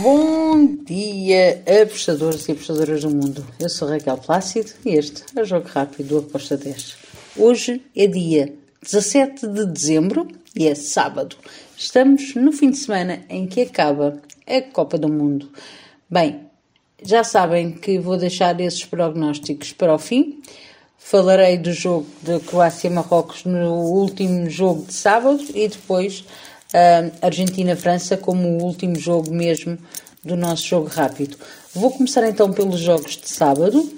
Bom dia, apostadores e apostadoras do mundo. Eu sou Raquel Plácido e este é o Jogo Rápido do Aposta 10. Hoje é dia 17 de dezembro e é sábado. Estamos no fim de semana em que acaba a Copa do Mundo. Bem, já sabem que vou deixar esses prognósticos para o fim. Falarei do jogo da Croácia-Marrocos no último jogo de sábado e depois Argentina-França como o último jogo mesmo do nosso jogo rápido. Vou começar então pelos jogos de sábado.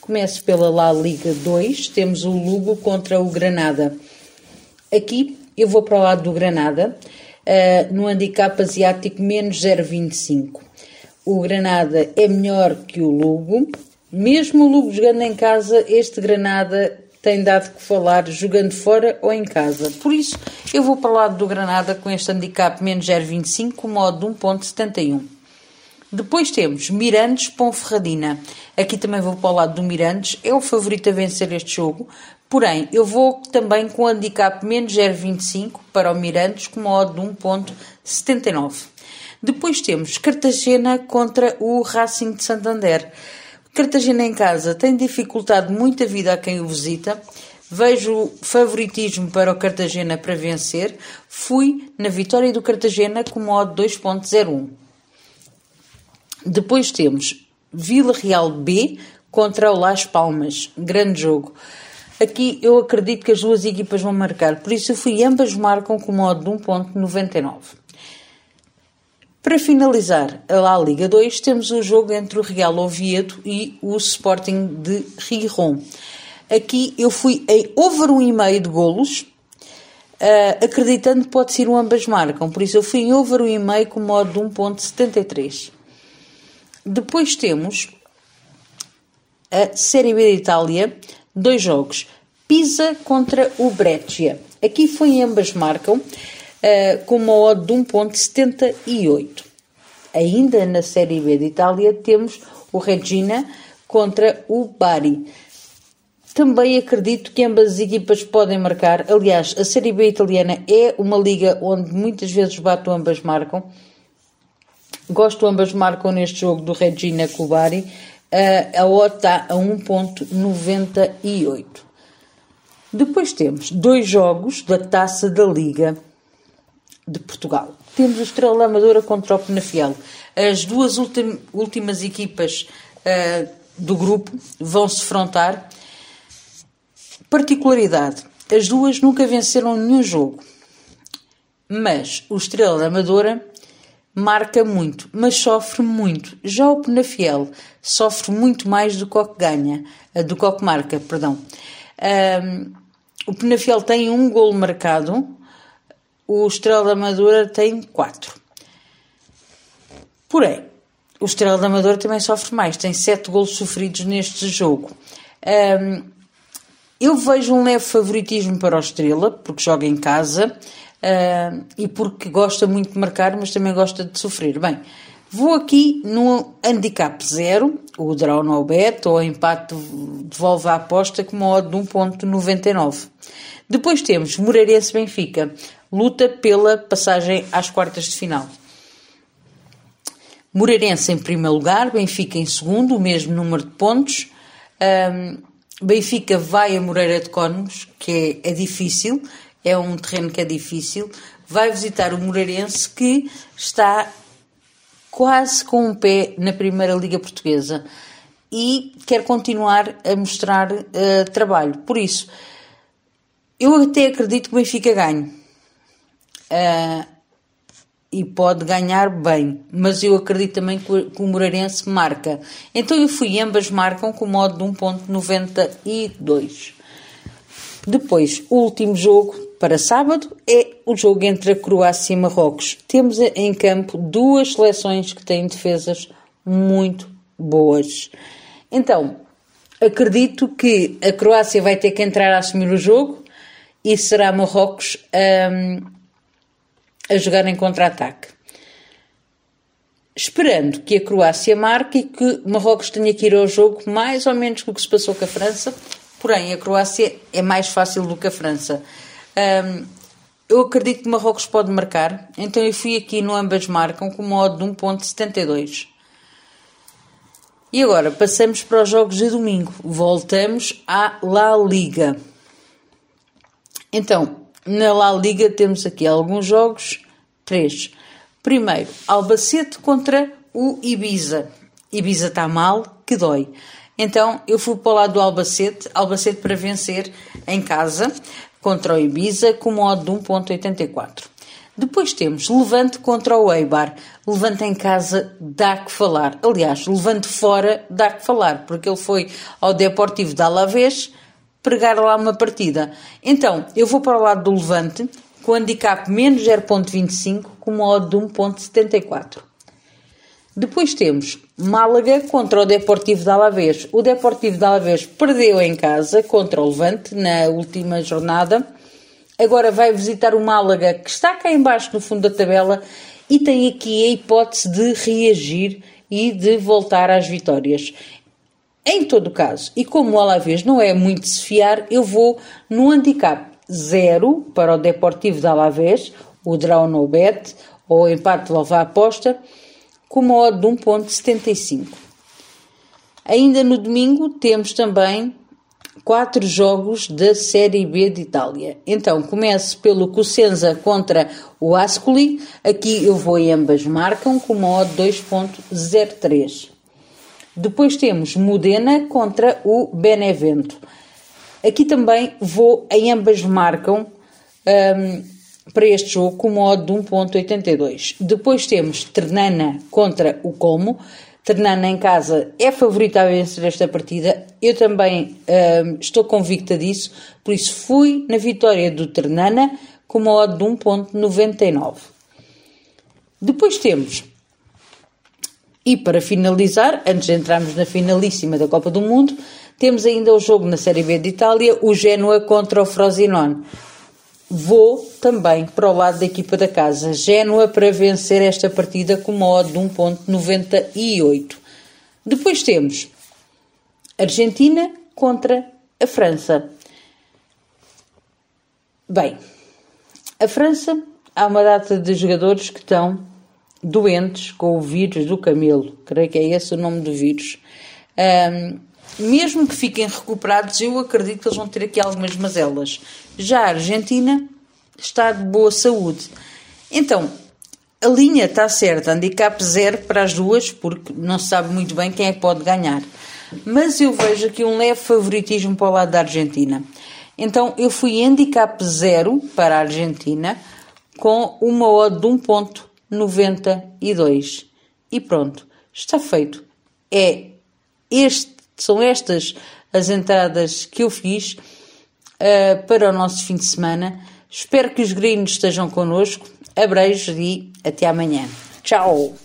Começo pela La Liga 2. Temos o Lugo contra o Granada. Aqui eu vou para o lado do Granada, uh, no handicap asiático menos 0,25. O Granada é melhor que o Lugo. Mesmo o Lugo jogando em casa, este Granada tem dado que falar jogando fora ou em casa. Por isso, eu vou para o lado do Granada com este handicap menos 0,25 com modo de 1.71. Depois temos Mirandes Ponferradina. Aqui também vou para o lado do Mirandes. É o favorito a vencer este jogo. Porém, eu vou também com o handicap menos 0,25 para o Mirandes com modo de 1.79. Depois temos Cartagena contra o Racing de Santander. Cartagena em casa tem dificultado muito a vida a quem o visita. Vejo favoritismo para o Cartagena para vencer. Fui na vitória do Cartagena com modo 2.01. Depois temos Vila Real B contra o Las Palmas. Grande jogo. Aqui eu acredito que as duas equipas vão marcar, por isso eu fui ambas marcam com modo de 1.99. Para finalizar a La Liga 2, temos o jogo entre o Real Oviedo e o Sporting de Rijon. Aqui eu fui em over 1,5 de golos, uh, acreditando que pode ser um ambas marcam, por isso eu fui em over 1,5 com modo de 1.73. Depois temos a Série B de Itália, dois jogos. Pisa contra o Breccia. Aqui foi ambas marcam uh, com uma odd de 1.78. Ainda na Série B de Itália temos o Regina contra o Bari. Também acredito que ambas as equipas podem marcar. Aliás, a Série B italiana é uma liga onde muitas vezes bato ambas marcam. Gosto ambas marcam neste jogo do Regina com o Bari. Uh, a odd está a 1.98. Depois temos dois jogos da Taça da Liga de Portugal. Temos o Estrela Amadora contra o Penafiel. As duas últimas equipas uh, do grupo vão se frontar. Particularidade: as duas nunca venceram nenhum jogo, mas o Estrela Amadora marca muito, mas sofre muito. Já o Penafiel sofre muito mais do que ganha, eh, do que marca, perdão. O Penafiel tem um gol marcado o Estrela da Amadora tem 4. Porém, o Estrela da Amadora também sofre mais, tem 7 golos sofridos neste jogo. Um, eu vejo um leve favoritismo para o Estrela, porque joga em casa uh, e porque gosta muito de marcar, mas também gosta de sofrer. Bem, vou aqui no handicap 0, o draw no bet ou empate devolve a aposta com uma odd de 1.99. Depois temos Moreirense Benfica luta pela passagem às quartas de final. Moreirense em primeiro lugar, Benfica em segundo, o mesmo número de pontos. Um, Benfica vai a Moreira de Cónegos, que é, é, difícil, é um terreno que é difícil. Vai visitar o Moreirense, que está quase com um pé na Primeira Liga Portuguesa e quer continuar a mostrar uh, trabalho. Por isso, eu até acredito que o Benfica ganhe uh, e pode ganhar bem, mas eu acredito também que o, Moreirense marca. Então eu fui, ambas marcam com o modo de 1.92. Depois, o último jogo para sábado é o jogo entre a Croácia e Marrocos. Temos em campo duas seleções que têm defesas muito boas. Então, acredito que a Croácia vai ter que entrar a assumir o jogo e será Marrocos um, a jogar em contra-ataque. Esperando que a Croácia marque e que Marrocos tenha que ir ao jogo mais ou menos o que se passou com a França, porém a Croácia é mais fácil do que a França. Um, eu acredito que Marrocos pode marcar, então eu fui aqui no ambas marcam com uma odd de 1.72. E agora passamos para os jogos de domingo. Voltamos à La Liga. Então, na La Liga temos aqui alguns jogos. Três. Primeiro, Albacete contra o Ibiza. Ibiza está mal, que dói. Então eu fui para o lado do Albacete, Albacete para vencer em casa contra o Ibiza com modo de 1.84. Depois temos Levante contra o Eibar. Levante em casa dá que falar. Aliás, Levante fora dá que falar, porque ele foi ao Deportivo de Alavés pregar lá uma partida. Então, eu vou para o lado do Levante com handicap menos 0.25 com modo de 1.74. Depois temos Málaga contra o Deportivo de Alavés. O Deportivo de Alavés perdeu em casa contra o Levante na última jornada. Agora vai visitar o Málaga, que está cá embaixo no fundo da tabela e tem aqui a hipótese de reagir e de voltar às vitórias. Em todo caso, e como o Alavés não é muito se fiar, eu vou no handicap 0 para o Deportivo de Alavés, o draw no bet, ou empate levar a aposta, com uma odd de 1.75. Ainda no domingo temos também quatro jogos da Série B de Itália. Então, começo pelo Cosenza contra o Ascoli. Aqui eu vou e ambas marcam com uma odd 2.03. Depois temos Modena contra o Benevento. Aqui também vou em ambas marcam um, para este jogo com modo de 1.82. Depois temos Ternana contra o Como. Ternana em casa é favorita a vencer esta partida. Eu também um, estou convicta disso, por isso fui na vitória do Ternana com modo de 1.99. Depois temos, e para finalizar, antes de entrarmos na finalíssima da Copa do Mundo, temos ainda o jogo na Série B de Itália, o Genoa contra o Frosinone. Vou também para o lado da equipa da casa, Génua, para vencer esta partida com uma odd de 1.98. Depois temos Argentina contra a França. Bem, a França há uma data de jogadores que estão doentes com o vírus do camelo, creio que é esse o nome do vírus. Um, mesmo que fiquem recuperados, eu acredito que eles vão ter aqui algumas mazelas. Já a Argentina está de boa saúde. Então, a linha está certa, handicap zero para as duas, porque não se sabe muito bem quem é que pode ganhar. Mas eu vejo aqui um leve favoritismo para o lado da Argentina. Então, eu fui handicap zero para a Argentina, com uma odd de 1.92. E pronto, está feito. É este são estas as entradas que eu fiz uh, para o nosso fim de semana. Espero que os gringos estejam connosco. Abreijos e até amanhã. Tchau!